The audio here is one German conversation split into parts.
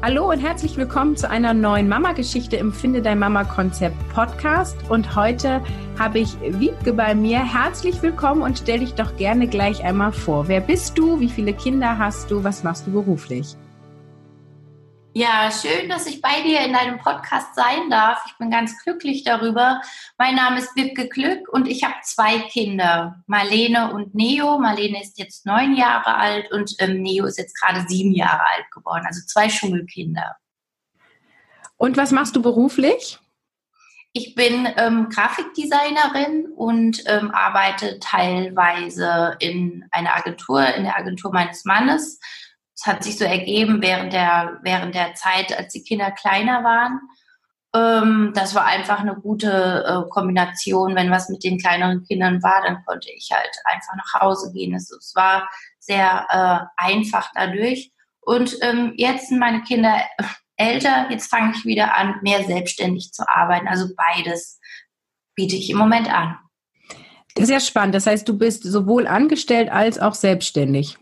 Hallo und herzlich willkommen zu einer neuen Mama-Geschichte im Finde dein Mama-Konzept Podcast. Und heute habe ich Wiebke bei mir. Herzlich willkommen und stell dich doch gerne gleich einmal vor. Wer bist du? Wie viele Kinder hast du? Was machst du beruflich? Ja, schön, dass ich bei dir in deinem Podcast sein darf. Ich bin ganz glücklich darüber. Mein Name ist Wiebke Glück und ich habe zwei Kinder, Marlene und Neo. Marlene ist jetzt neun Jahre alt und ähm, Neo ist jetzt gerade sieben Jahre alt geworden, also zwei Schulkinder. Und was machst du beruflich? Ich bin ähm, Grafikdesignerin und ähm, arbeite teilweise in einer Agentur, in der Agentur meines Mannes es hat sich so ergeben während der, während der Zeit, als die Kinder kleiner waren. Ähm, das war einfach eine gute äh, Kombination. Wenn was mit den kleineren Kindern war, dann konnte ich halt einfach nach Hause gehen. Es, es war sehr äh, einfach dadurch. Und ähm, jetzt sind meine Kinder älter. Jetzt fange ich wieder an, mehr selbstständig zu arbeiten. Also beides biete ich im Moment an. Ja spannend. Das heißt, du bist sowohl angestellt als auch selbstständig.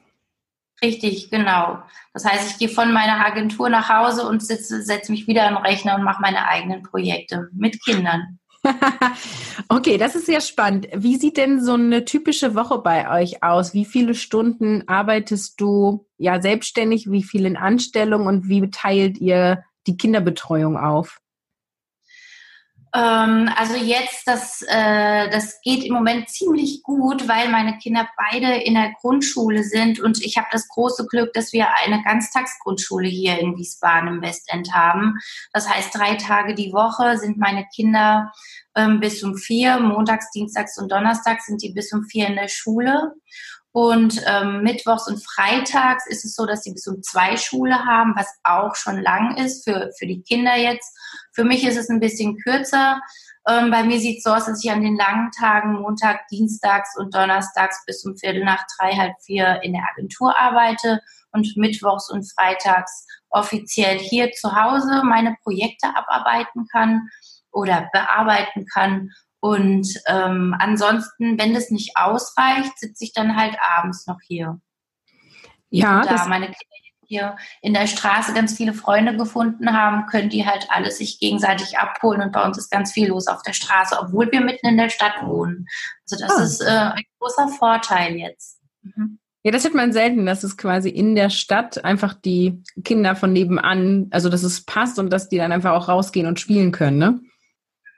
Richtig, genau. Das heißt, ich gehe von meiner Agentur nach Hause und sitze, setze mich wieder am Rechner und mache meine eigenen Projekte mit Kindern. okay, das ist sehr spannend. Wie sieht denn so eine typische Woche bei euch aus? Wie viele Stunden arbeitest du ja selbstständig? Wie viel in Anstellung und wie teilt ihr die Kinderbetreuung auf? Ähm, also jetzt, das, äh, das geht im Moment ziemlich gut, weil meine Kinder beide in der Grundschule sind und ich habe das große Glück, dass wir eine Ganztagsgrundschule hier in Wiesbaden im Westend haben. Das heißt, drei Tage die Woche sind meine Kinder ähm, bis um vier, montags, dienstags und donnerstags sind die bis um vier in der Schule. Und ähm, mittwochs und freitags ist es so, dass sie bis um zwei Schule haben, was auch schon lang ist für, für die Kinder jetzt. Für mich ist es ein bisschen kürzer. Ähm, bei mir sieht es so aus, dass ich an den langen Tagen Montag, Dienstags und Donnerstags bis um Viertel nach drei, halb vier in der Agentur arbeite und mittwochs und freitags offiziell hier zu Hause meine Projekte abarbeiten kann oder bearbeiten kann und ähm, ansonsten, wenn das nicht ausreicht, sitze ich dann halt abends noch hier. Ja, und da meine Kinder hier in der Straße ganz viele Freunde gefunden haben, können die halt alles sich gegenseitig abholen und bei uns ist ganz viel los auf der Straße, obwohl wir mitten in der Stadt wohnen. Also das oh. ist äh, ein großer Vorteil jetzt. Mhm. Ja, das hört man selten, dass es quasi in der Stadt einfach die Kinder von nebenan, also dass es passt und dass die dann einfach auch rausgehen und spielen können, ne?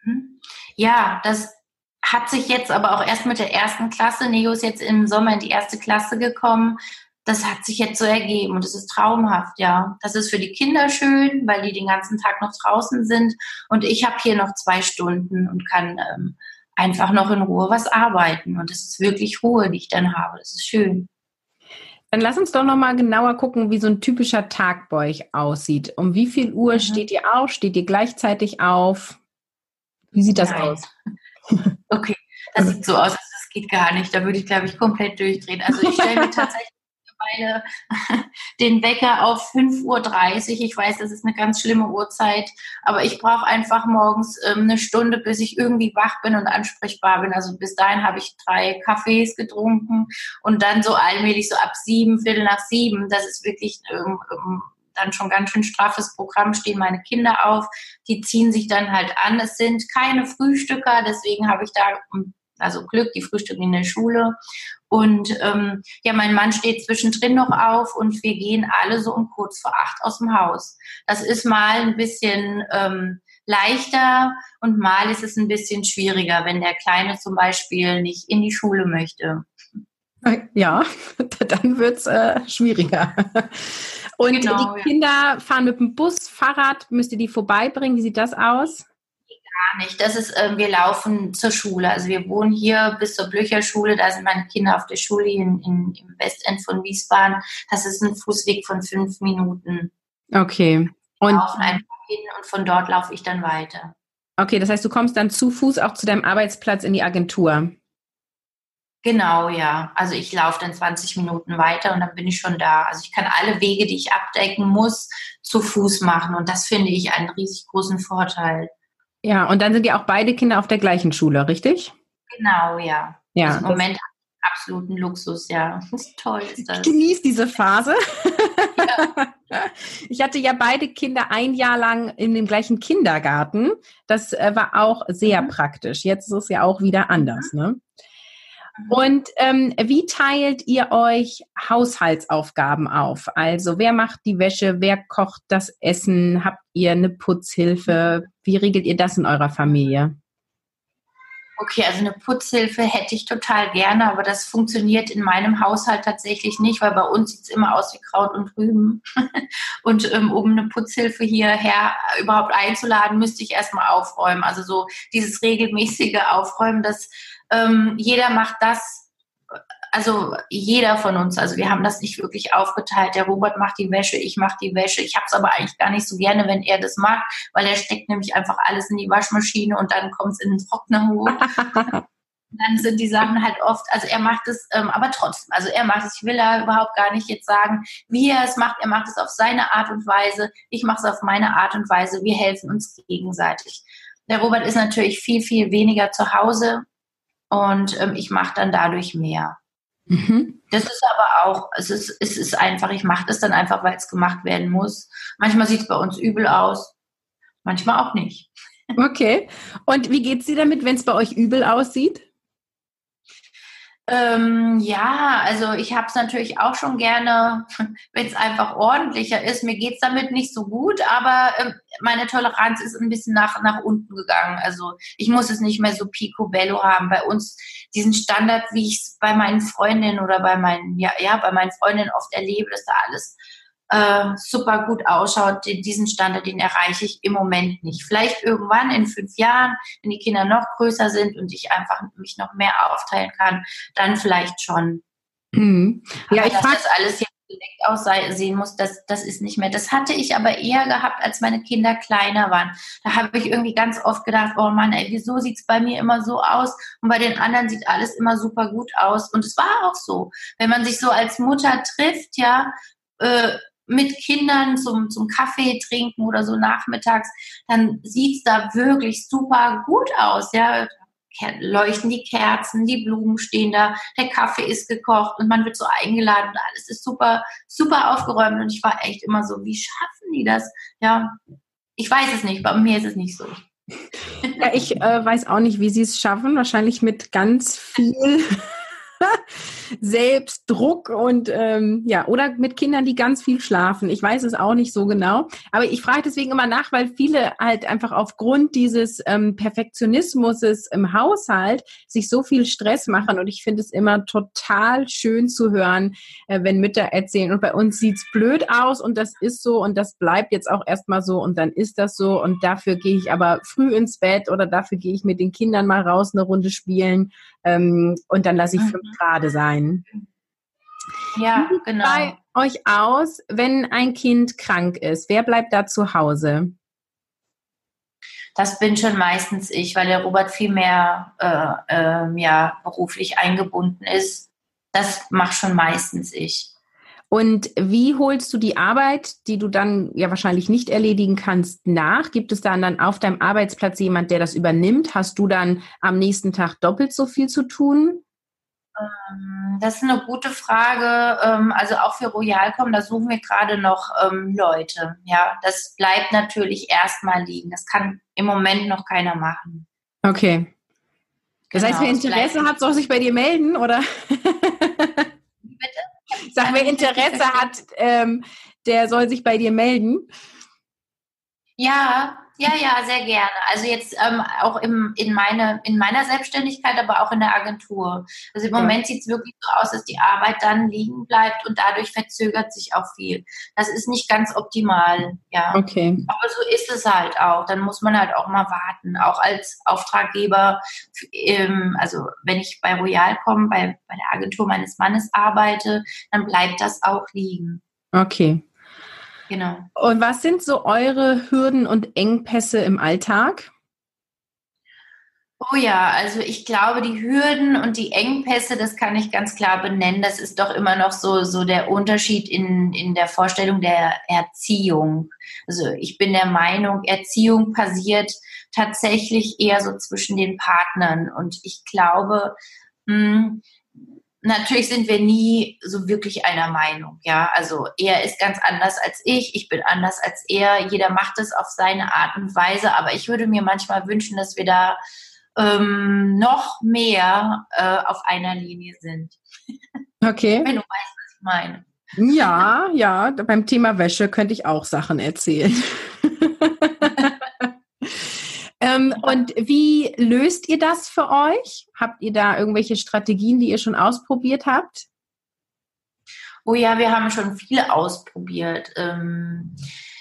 Mhm. Ja, das hat sich jetzt aber auch erst mit der ersten Klasse, Neo ist jetzt im Sommer in die erste Klasse gekommen, das hat sich jetzt so ergeben und es ist traumhaft, ja. Das ist für die Kinder schön, weil die den ganzen Tag noch draußen sind und ich habe hier noch zwei Stunden und kann ähm, einfach noch in Ruhe was arbeiten und es ist wirklich Ruhe, die ich dann habe. Das ist schön. Dann lass uns doch noch mal genauer gucken, wie so ein typischer Tag bei euch aussieht. Um wie viel Uhr mhm. steht ihr auf? Steht ihr gleichzeitig auf? Wie sieht das Nein. aus? Okay, das sieht so aus, das geht gar nicht. Da würde ich, glaube ich, komplett durchdrehen. Also ich stelle mir tatsächlich mittlerweile den Wecker auf 5.30 Uhr. Ich weiß, das ist eine ganz schlimme Uhrzeit, aber ich brauche einfach morgens ähm, eine Stunde, bis ich irgendwie wach bin und ansprechbar bin. Also bis dahin habe ich drei Kaffees getrunken und dann so allmählich so ab sieben, Viertel nach sieben. Das ist wirklich ähm, ähm, dann schon ganz schön straffes Programm, stehen meine Kinder auf, die ziehen sich dann halt an. Es sind keine Frühstücker, deswegen habe ich da also Glück, die frühstücken in der Schule. Und ähm, ja, mein Mann steht zwischendrin noch auf und wir gehen alle so um kurz vor acht aus dem Haus. Das ist mal ein bisschen ähm, leichter und mal ist es ein bisschen schwieriger, wenn der Kleine zum Beispiel nicht in die Schule möchte. Ja, dann wird es äh, schwieriger. Und genau, die Kinder ja. fahren mit dem Bus, Fahrrad, müsst ihr die vorbeibringen? Wie sieht das aus? Gar nicht. Das ist, äh, wir laufen zur Schule. Also wir wohnen hier bis zur Blöcherschule. Da sind meine Kinder auf der Schule in, in, im Westend von Wiesbaden. Das ist ein Fußweg von fünf Minuten. Okay. Und laufen einfach hin und von dort laufe ich dann weiter. Okay, das heißt, du kommst dann zu Fuß auch zu deinem Arbeitsplatz in die Agentur. Genau, ja. Also ich laufe dann 20 Minuten weiter und dann bin ich schon da. Also ich kann alle Wege, die ich abdecken muss, zu Fuß machen. Und das finde ich einen riesig großen Vorteil. Ja, und dann sind ja auch beide Kinder auf der gleichen Schule, richtig? Genau, ja. Ja. Also Im Moment absoluten Luxus, ja. Toll ist das. Ich genieße diese Phase. Ja. Ich hatte ja beide Kinder ein Jahr lang in dem gleichen Kindergarten. Das äh, war auch sehr mhm. praktisch. Jetzt ist es ja auch wieder anders, ne? Und ähm, wie teilt ihr euch Haushaltsaufgaben auf? Also wer macht die Wäsche, wer kocht das Essen? Habt ihr eine Putzhilfe? Wie regelt ihr das in eurer Familie? Okay, also eine Putzhilfe hätte ich total gerne, aber das funktioniert in meinem Haushalt tatsächlich nicht, weil bei uns sieht es immer aus wie Kraut und Rüben. und ähm, um eine Putzhilfe hierher überhaupt einzuladen, müsste ich erstmal aufräumen. Also so dieses regelmäßige Aufräumen, dass ähm, jeder macht das, also jeder von uns, also wir haben das nicht wirklich aufgeteilt. Der Robert macht die Wäsche, ich mache die Wäsche. Ich habe es aber eigentlich gar nicht so gerne, wenn er das macht, weil er steckt nämlich einfach alles in die Waschmaschine und dann kommt es in den Trocknerhut. dann sind die Sachen halt oft, also er macht es, ähm, aber trotzdem, also er macht es, ich will da überhaupt gar nicht jetzt sagen, wie er es macht, er macht es auf seine Art und Weise, ich mache es auf meine Art und Weise, wir helfen uns gegenseitig. Der Robert ist natürlich viel, viel weniger zu Hause, und ähm, ich mache dann dadurch mehr. Mhm. Das ist aber auch, es ist, es ist einfach, ich mache das dann einfach, weil es gemacht werden muss. Manchmal sieht es bei uns übel aus, manchmal auch nicht. Okay. Und wie geht es dir damit, wenn es bei euch übel aussieht? Ähm, ja, also ich habe es natürlich auch schon gerne, wenn es einfach ordentlicher ist. Mir geht es damit nicht so gut, aber ähm, meine Toleranz ist ein bisschen nach, nach unten gegangen. Also ich muss es nicht mehr so picobello haben. Bei uns diesen Standard, wie ich es bei meinen Freundinnen oder bei meinen, ja, ja, bei meinen Freundinnen oft erlebe, dass da alles äh, super gut ausschaut, den, diesen Standard, den erreiche ich im Moment nicht. Vielleicht irgendwann in fünf Jahren, wenn die Kinder noch größer sind und ich einfach mich noch mehr aufteilen kann, dann vielleicht schon. Mhm. Ja, Aber ich dass das alles jetzt direkt aussehen muss, das, das ist nicht mehr. Das hatte ich aber eher gehabt, als meine Kinder kleiner waren. Da habe ich irgendwie ganz oft gedacht, oh Mann, ey, wieso sieht es bei mir immer so aus und bei den anderen sieht alles immer super gut aus. Und es war auch so. Wenn man sich so als Mutter trifft, ja, äh, mit Kindern zum, zum Kaffee trinken oder so nachmittags, dann sieht's da wirklich super gut aus. Ja, leuchten die Kerzen, die Blumen stehen da, der Kaffee ist gekocht und man wird so eingeladen und alles ist super, super aufgeräumt. Und ich war echt immer so, wie schaffen die das? Ja, ich weiß es nicht, bei mir ist es nicht so. Ja, ich äh, weiß auch nicht, wie sie es schaffen. Wahrscheinlich mit ganz viel Selbstdruck und ähm, ja, oder mit Kindern, die ganz viel schlafen. Ich weiß es auch nicht so genau. Aber ich frage deswegen immer nach, weil viele halt einfach aufgrund dieses ähm, Perfektionismus im Haushalt sich so viel Stress machen. Und ich finde es immer total schön zu hören, äh, wenn Mütter erzählen. Und bei uns sieht's blöd aus und das ist so und das bleibt jetzt auch erstmal so und dann ist das so. Und dafür gehe ich aber früh ins Bett oder dafür gehe ich mit den Kindern mal raus eine Runde spielen ähm, und dann lasse ich fünf mhm. Grade sein. Ja, Wie genau. Bei euch aus, wenn ein Kind krank ist, wer bleibt da zu Hause? Das bin schon meistens ich, weil der Robert viel mehr äh, äh, ja, beruflich eingebunden ist. Das macht schon meistens ich. Und wie holst du die Arbeit, die du dann ja wahrscheinlich nicht erledigen kannst, nach? Gibt es dann dann auf deinem Arbeitsplatz jemand, der das übernimmt? Hast du dann am nächsten Tag doppelt so viel zu tun? Ähm, das ist eine gute Frage. Ähm, also auch für Royalcom, da suchen wir gerade noch ähm, Leute. Ja, das bleibt natürlich erstmal liegen. Das kann im Moment noch keiner machen. Okay. Das genau, heißt, wer Interesse hat, soll sich bei dir melden, oder? Bitte? Sag, wer Interesse hat, ähm, der soll sich bei dir melden. Ja, ja, ja, sehr gerne. Also jetzt ähm, auch im, in, meine, in meiner Selbstständigkeit, aber auch in der Agentur. Also im Moment sieht es wirklich so aus, dass die Arbeit dann liegen bleibt und dadurch verzögert sich auch viel. Das ist nicht ganz optimal, ja. Okay. Aber so ist es halt auch. Dann muss man halt auch mal warten. Auch als Auftraggeber, ähm, also wenn ich bei Royal komme, bei, bei der Agentur meines Mannes arbeite, dann bleibt das auch liegen. Okay. Genau. Und was sind so eure Hürden und Engpässe im Alltag? Oh ja, also ich glaube, die Hürden und die Engpässe, das kann ich ganz klar benennen. Das ist doch immer noch so, so der Unterschied in, in der Vorstellung der Erziehung. Also ich bin der Meinung, Erziehung passiert tatsächlich eher so zwischen den Partnern. Und ich glaube, mh, hm, natürlich sind wir nie so wirklich einer Meinung, ja. Also er ist ganz anders als ich, ich bin anders als er. Jeder macht es auf seine Art und Weise, aber ich würde mir manchmal wünschen, dass wir da ähm, noch mehr äh, auf einer Linie sind. Okay. Wenn du weißt, was ich meine. Ja, ja, beim Thema Wäsche könnte ich auch Sachen erzählen. ähm, und wie löst ihr das für euch? Habt ihr da irgendwelche Strategien, die ihr schon ausprobiert habt? Oh ja, wir haben schon viel ausprobiert. Ähm,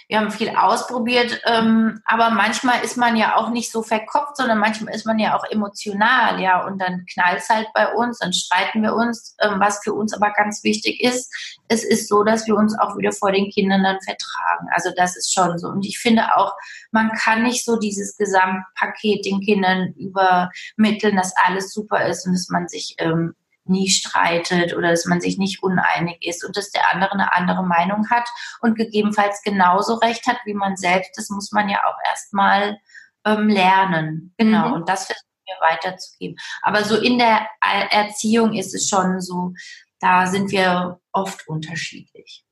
wir haben viel ausprobiert, ähm, aber manchmal ist man ja auch nicht so verkopft, sondern manchmal ist man ja auch emotional, ja, und dann knallt es halt bei uns, dann streiten wir uns, ähm, was für uns aber ganz wichtig ist. Es ist so, dass wir uns auch wieder vor den Kindern dann vertragen. Also das ist schon so. Und ich finde auch, man kann nicht so dieses Gesamtpaket den Kindern übermitteln, dass alles super ist und dass man sich ähm, nie streitet oder dass man sich nicht uneinig ist und dass der andere eine andere Meinung hat und gegebenenfalls genauso recht hat wie man selbst. Das muss man ja auch erstmal ähm, lernen. Genau. Mhm. Und das versuchen wir weiterzugeben. Aber so in der Erziehung ist es schon so, da sind wir oft unterschiedlich.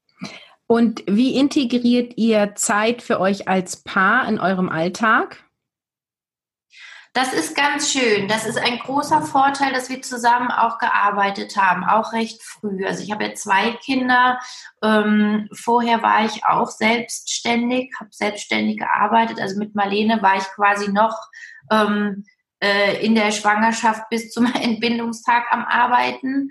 Und wie integriert ihr Zeit für euch als Paar in eurem Alltag? Das ist ganz schön. Das ist ein großer Vorteil, dass wir zusammen auch gearbeitet haben, auch recht früh. Also ich habe ja zwei Kinder. Ähm, vorher war ich auch selbstständig, habe selbstständig gearbeitet. Also mit Marlene war ich quasi noch ähm, äh, in der Schwangerschaft bis zum Entbindungstag am Arbeiten.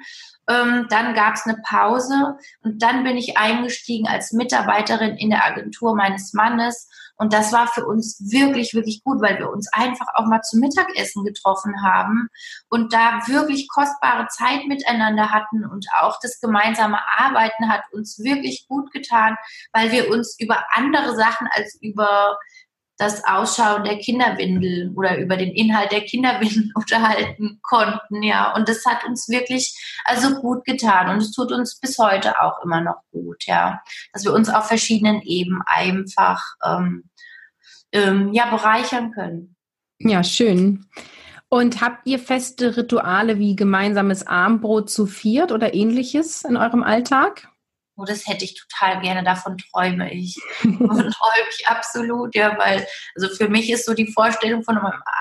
Ähm, dann gab es eine Pause und dann bin ich eingestiegen als Mitarbeiterin in der Agentur meines Mannes und das war für uns wirklich, wirklich gut, weil wir uns einfach auch mal zum Mittagessen getroffen haben und da wirklich kostbare Zeit miteinander hatten und auch das gemeinsame Arbeiten hat uns wirklich gut getan, weil wir uns über andere Sachen als über das Ausschauen der Kinderwindel oder über den Inhalt der Kinderwindel unterhalten konnten, ja. Und das hat uns wirklich also gut getan und es tut uns bis heute auch immer noch gut, ja, dass wir uns auf verschiedenen Ebenen einfach ähm, ähm, ja bereichern können. Ja, schön. Und habt ihr feste Rituale wie gemeinsames Armbrot zu viert oder ähnliches in eurem Alltag? Oh, das hätte ich total gerne, davon träume ich. Davon träume ich absolut, ja, weil, also für mich ist so die Vorstellung von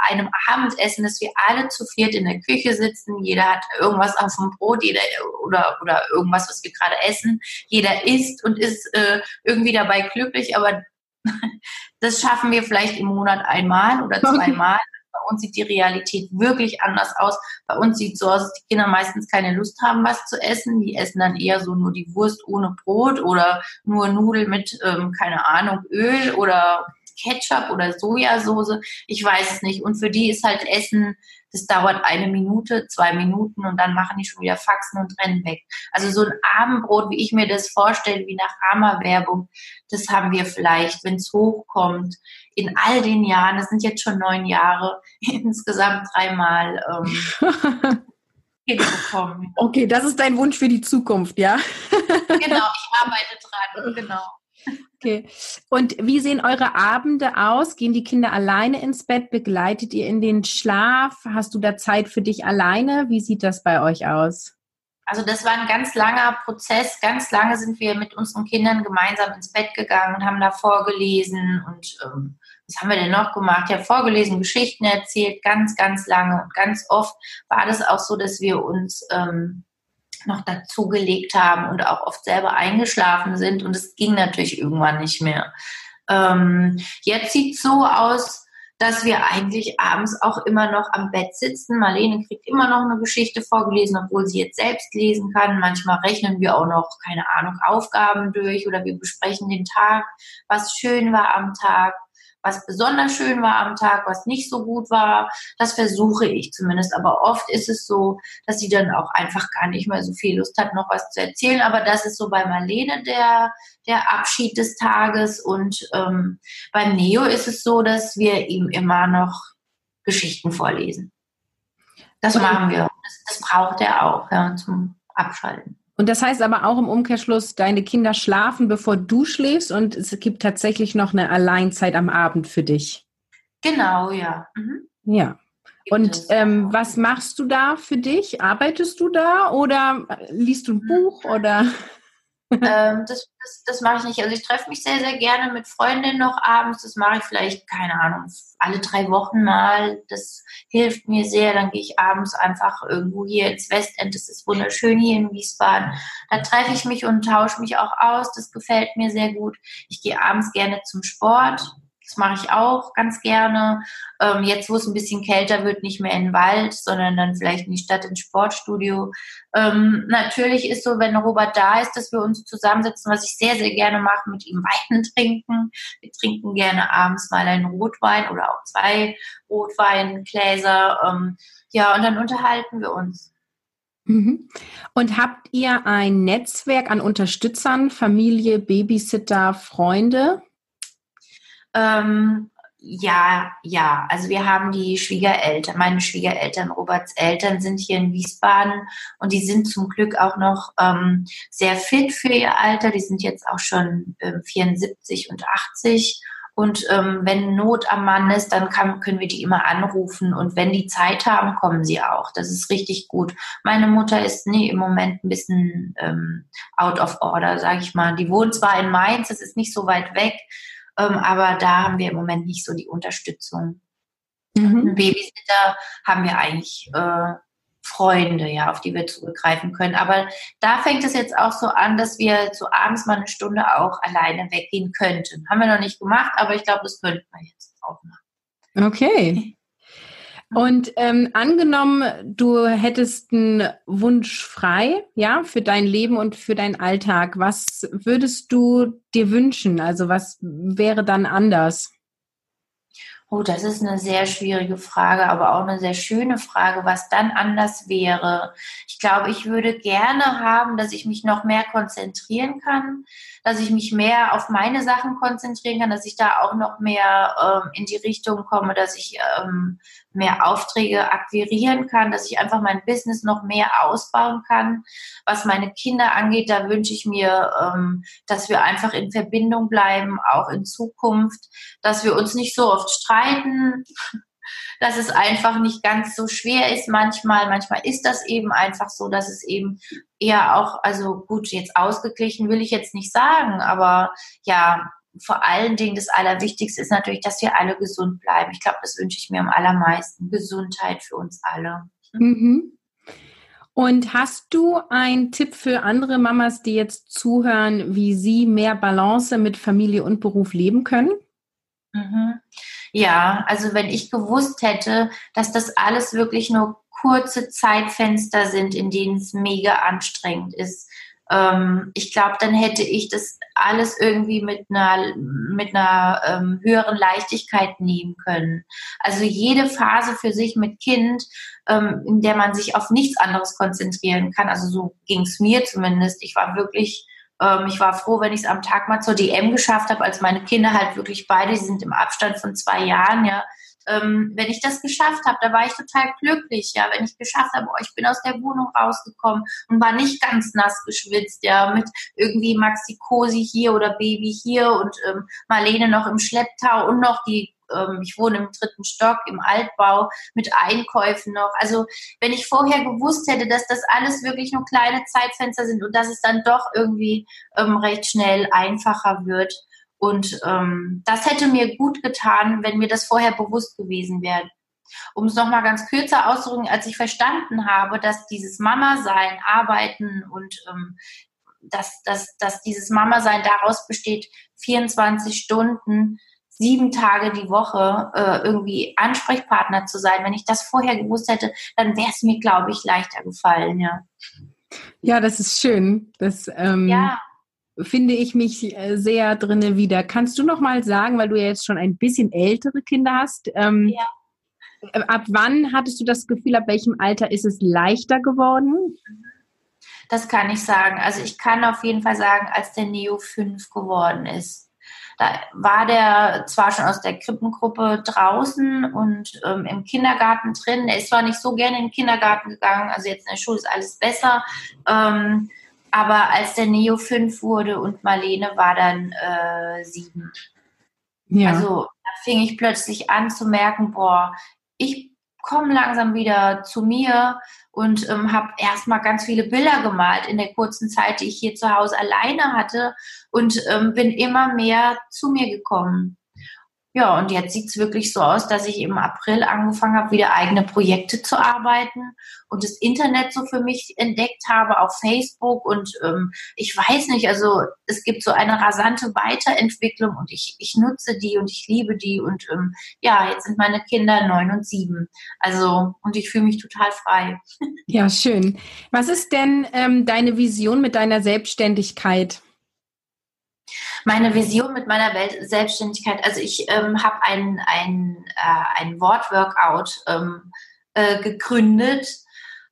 einem Abendessen, dass wir alle zu viert in der Küche sitzen, jeder hat irgendwas auf dem Brot, jeder oder, oder irgendwas, was wir gerade essen, jeder isst und ist äh, irgendwie dabei glücklich, aber das schaffen wir vielleicht im Monat einmal oder zweimal. Bei uns sieht die Realität wirklich anders aus. Bei uns sieht so aus, dass die Kinder meistens keine Lust haben, was zu essen. Die essen dann eher so nur die Wurst ohne Brot oder nur Nudeln mit, ähm, keine Ahnung, Öl oder Ketchup oder Sojasauce. Ich weiß es nicht. Und für die ist halt Essen das dauert eine Minute, zwei Minuten und dann machen die schon wieder Faxen und rennen weg. Also so ein Abendbrot, wie ich mir das vorstelle, wie nach Rama-Werbung, das haben wir vielleicht, wenn es hochkommt, in all den Jahren, das sind jetzt schon neun Jahre, insgesamt dreimal ähm, bekommen. Okay, das ist dein Wunsch für die Zukunft, ja? genau, ich arbeite dran, genau. Okay. Und wie sehen eure Abende aus? Gehen die Kinder alleine ins Bett? Begleitet ihr in den Schlaf? Hast du da Zeit für dich alleine? Wie sieht das bei euch aus? Also das war ein ganz langer Prozess. Ganz lange sind wir mit unseren Kindern gemeinsam ins Bett gegangen und haben da vorgelesen und ähm, was haben wir denn noch gemacht? Ja, vorgelesen, Geschichten erzählt, ganz, ganz lange und ganz oft war das auch so, dass wir uns ähm, noch dazugelegt haben und auch oft selber eingeschlafen sind und es ging natürlich irgendwann nicht mehr. Ähm, jetzt sieht es so aus, dass wir eigentlich abends auch immer noch am Bett sitzen. Marlene kriegt immer noch eine Geschichte vorgelesen, obwohl sie jetzt selbst lesen kann. Manchmal rechnen wir auch noch, keine Ahnung, Aufgaben durch oder wir besprechen den Tag, was schön war am Tag was besonders schön war am Tag, was nicht so gut war. Das versuche ich zumindest. Aber oft ist es so, dass sie dann auch einfach gar nicht mehr so viel Lust hat, noch was zu erzählen. Aber das ist so bei Marlene der, der Abschied des Tages. Und ähm, beim Neo ist es so, dass wir ihm immer noch Geschichten vorlesen. Das machen wir. Das, das braucht er auch ja, zum Abschalten. Und das heißt aber auch im Umkehrschluss, deine Kinder schlafen, bevor du schläfst und es gibt tatsächlich noch eine Alleinzeit am Abend für dich. Genau, ja. Mhm. Ja. Und ähm, was machst du da für dich? Arbeitest du da oder liest du ein Buch oder? ähm, das, das, das mache ich nicht. Also ich treffe mich sehr, sehr gerne mit Freundinnen noch abends. Das mache ich vielleicht, keine Ahnung, alle drei Wochen mal. Das hilft mir sehr. Dann gehe ich abends einfach irgendwo hier ins Westend. Das ist wunderschön hier in Wiesbaden. Da treffe ich mich und tausche mich auch aus. Das gefällt mir sehr gut. Ich gehe abends gerne zum Sport. Das mache ich auch ganz gerne. Ähm, jetzt, wo es ein bisschen kälter wird, nicht mehr in den Wald, sondern dann vielleicht in die Stadt ins Sportstudio. Ähm, natürlich ist so, wenn Robert da ist, dass wir uns zusammensetzen, was ich sehr, sehr gerne mache, mit ihm Wein trinken. Wir trinken gerne abends mal einen Rotwein oder auch zwei Rotweingläser. Ähm, ja, und dann unterhalten wir uns. Mhm. Und habt ihr ein Netzwerk an Unterstützern, Familie, Babysitter, Freunde? Ähm, ja, ja. Also wir haben die Schwiegereltern, meine Schwiegereltern, Roberts Eltern sind hier in Wiesbaden und die sind zum Glück auch noch ähm, sehr fit für ihr Alter. Die sind jetzt auch schon ähm, 74 und 80. Und ähm, wenn Not am Mann ist, dann kann, können wir die immer anrufen. Und wenn die Zeit haben, kommen sie auch. Das ist richtig gut. Meine Mutter ist nee, im Moment ein bisschen ähm, out of order, sage ich mal. Die wohnt zwar in Mainz, das ist nicht so weit weg, ähm, aber da haben wir im Moment nicht so die Unterstützung. Mhm. Babysitter haben wir eigentlich äh, Freunde, ja, auf die wir zurückgreifen können. Aber da fängt es jetzt auch so an, dass wir so abends mal eine Stunde auch alleine weggehen könnten. Haben wir noch nicht gemacht, aber ich glaube, das könnten wir jetzt auch machen. Okay. Und ähm, angenommen, du hättest einen Wunsch frei, ja, für dein Leben und für deinen Alltag. Was würdest du dir wünschen? Also was wäre dann anders? Oh, das ist eine sehr schwierige Frage, aber auch eine sehr schöne Frage, was dann anders wäre. Ich glaube, ich würde gerne haben, dass ich mich noch mehr konzentrieren kann, dass ich mich mehr auf meine Sachen konzentrieren kann, dass ich da auch noch mehr ähm, in die Richtung komme, dass ich ähm, mehr Aufträge akquirieren kann, dass ich einfach mein Business noch mehr ausbauen kann. Was meine Kinder angeht, da wünsche ich mir, ähm, dass wir einfach in Verbindung bleiben, auch in Zukunft, dass wir uns nicht so oft streiten, dass es einfach nicht ganz so schwer ist manchmal. Manchmal ist das eben einfach so, dass es eben eher auch, also gut, jetzt ausgeglichen will ich jetzt nicht sagen, aber ja, vor allen Dingen das Allerwichtigste ist natürlich, dass wir alle gesund bleiben. Ich glaube, das wünsche ich mir am allermeisten. Gesundheit für uns alle. Mhm. Und hast du einen Tipp für andere Mamas, die jetzt zuhören, wie sie mehr Balance mit Familie und Beruf leben können? Mhm. Ja, also wenn ich gewusst hätte, dass das alles wirklich nur kurze Zeitfenster sind, in denen es mega anstrengend ist, ähm, ich glaube, dann hätte ich das alles irgendwie mit einer, mit einer ähm, höheren Leichtigkeit nehmen können. Also jede Phase für sich mit Kind, ähm, in der man sich auf nichts anderes konzentrieren kann. Also so ging es mir zumindest. Ich war wirklich ähm, ich war froh, wenn ich es am Tag mal zur DM geschafft habe, als meine Kinder halt wirklich beide, die sind im Abstand von zwei Jahren, ja, ähm, wenn ich das geschafft habe, da war ich total glücklich, ja, wenn ich geschafft habe, oh, ich bin aus der Wohnung rausgekommen und war nicht ganz nass geschwitzt, ja, mit irgendwie Maxi Cosi hier oder Baby hier und ähm, Marlene noch im Schlepptau und noch die ähm, ich wohne im dritten Stock im Altbau mit Einkäufen noch. Also wenn ich vorher gewusst hätte, dass das alles wirklich nur kleine Zeitfenster sind und dass es dann doch irgendwie ähm, recht schnell einfacher wird, und ähm, das hätte mir gut getan, wenn mir das vorher bewusst gewesen wäre. Um es nochmal ganz kürzer auszudrücken, als ich verstanden habe, dass dieses Mama-Sein, Arbeiten und ähm, dass, dass, dass dieses Mama-Sein daraus besteht, 24 Stunden, sieben Tage die Woche äh, irgendwie Ansprechpartner zu sein. Wenn ich das vorher gewusst hätte, dann wäre es mir, glaube ich, leichter gefallen, ja. Ja, das ist schön. Das, ähm, ja finde ich mich äh, sehr drinne wieder. Kannst du noch mal sagen, weil du ja jetzt schon ein bisschen ältere Kinder hast, ähm, ja. Äh, ab wann hattest du das Gefühl, ab welchem Alter ist es leichter geworden? Das kann ich sagen. Also ich kann auf jeden Fall sagen, als der Neo 5 geworden ist. Da war der zwar schon aus der Krippengruppe draußen und ähm, im Kindergarten drin. Er ist zwar nicht so gerne in den Kindergarten gegangen, also jetzt in der Schule ist alles besser. Ähm, aber als der Neo 5 wurde und Marlene war dann äh, 7. Ja. Also da fing ich plötzlich an zu merken, boah, ich komme langsam wieder zu mir und ähm, habe erstmal ganz viele Bilder gemalt in der kurzen Zeit, die ich hier zu Hause alleine hatte und ähm, bin immer mehr zu mir gekommen. Ja, und jetzt sieht's wirklich so aus, dass ich im April angefangen habe, wieder eigene Projekte zu arbeiten und das Internet so für mich entdeckt habe auf Facebook. Und ähm, ich weiß nicht, also es gibt so eine rasante Weiterentwicklung und ich, ich nutze die und ich liebe die. Und ähm, ja, jetzt sind meine Kinder neun und sieben. Also, und ich fühle mich total frei. Ja, schön. Was ist denn ähm, deine Vision mit deiner Selbstständigkeit? Meine Vision mit meiner Welt Selbstständigkeit, also ich ähm, habe ein, ein, äh, ein Wortworkout ähm, äh, gegründet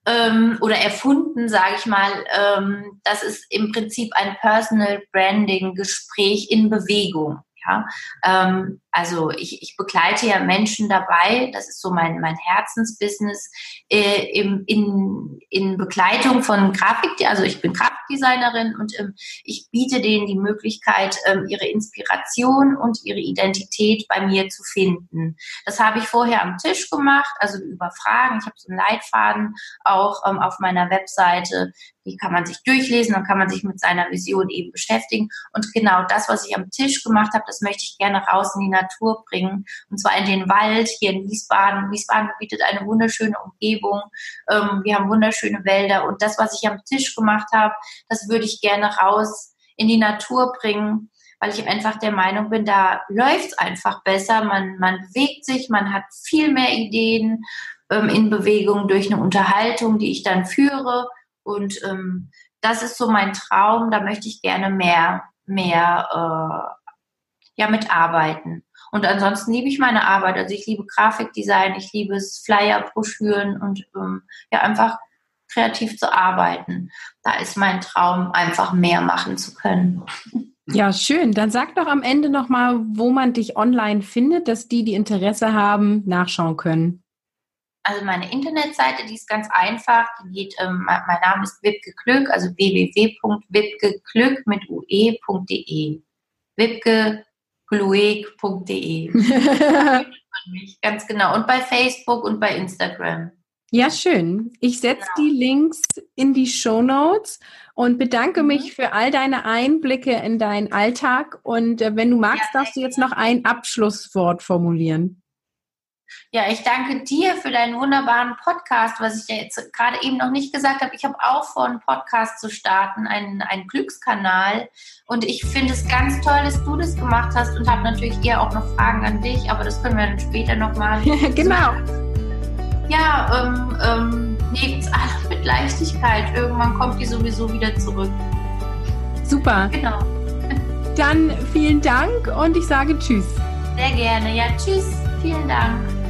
ähm, oder erfunden, sage ich mal. Ähm, das ist im Prinzip ein Personal Branding Gespräch in Bewegung. Ja, ähm, also ich, ich begleite ja Menschen dabei, das ist so mein, mein Herzensbusiness, äh, im, in, in Begleitung von Grafik, also ich bin Grafikdesignerin und ähm, ich biete denen die Möglichkeit, ähm, ihre Inspiration und ihre Identität bei mir zu finden. Das habe ich vorher am Tisch gemacht, also über Fragen. Ich habe so einen Leitfaden auch ähm, auf meiner Webseite, die kann man sich durchlesen, dann kann man sich mit seiner Vision eben beschäftigen. Und genau das, was ich am Tisch gemacht habe, das möchte ich gerne raus in die Natur bringen. Und zwar in den Wald hier in Wiesbaden. Wiesbaden bietet eine wunderschöne Umgebung. Ähm, wir haben wunderschöne Wälder. Und das, was ich am Tisch gemacht habe, das würde ich gerne raus in die Natur bringen weil ich einfach der Meinung bin, da läuft es einfach besser. Man, man bewegt sich, man hat viel mehr Ideen ähm, in Bewegung durch eine Unterhaltung, die ich dann führe. Und ähm, das ist so mein Traum. Da möchte ich gerne mehr, mehr äh, ja mitarbeiten. Und ansonsten liebe ich meine Arbeit. Also ich liebe Grafikdesign, ich liebe es, Flyer, Broschüren und ähm, ja einfach kreativ zu arbeiten. Da ist mein Traum, einfach mehr machen zu können. Ja, schön. Dann sag doch am Ende nochmal, wo man dich online findet, dass die, die Interesse haben, nachschauen können. Also meine Internetseite, die ist ganz einfach. Die geht, ähm, mein, Name ist Wipke Glück, also www.wipkeglück mit ue.de. wipkeglueg.de. ganz genau. Und bei Facebook und bei Instagram. Ja, schön. Ich setze genau. die Links in die Show Notes und bedanke mhm. mich für all deine Einblicke in deinen Alltag. Und äh, wenn du magst, ja, darfst du jetzt noch ein Abschlusswort formulieren. Ja, ich danke dir für deinen wunderbaren Podcast, was ich ja jetzt gerade eben noch nicht gesagt habe. Ich habe auch vor, einen Podcast zu starten, einen, einen Glückskanal. Und ich finde es ganz toll, dass du das gemacht hast und habe natürlich eher auch noch Fragen an dich, aber das können wir dann später nochmal. genau. Ja, ähm, ähm, nehmt alles mit Leichtigkeit. Irgendwann kommt die sowieso wieder zurück. Super. Genau. Dann vielen Dank und ich sage Tschüss. Sehr gerne. Ja, tschüss. Vielen Dank.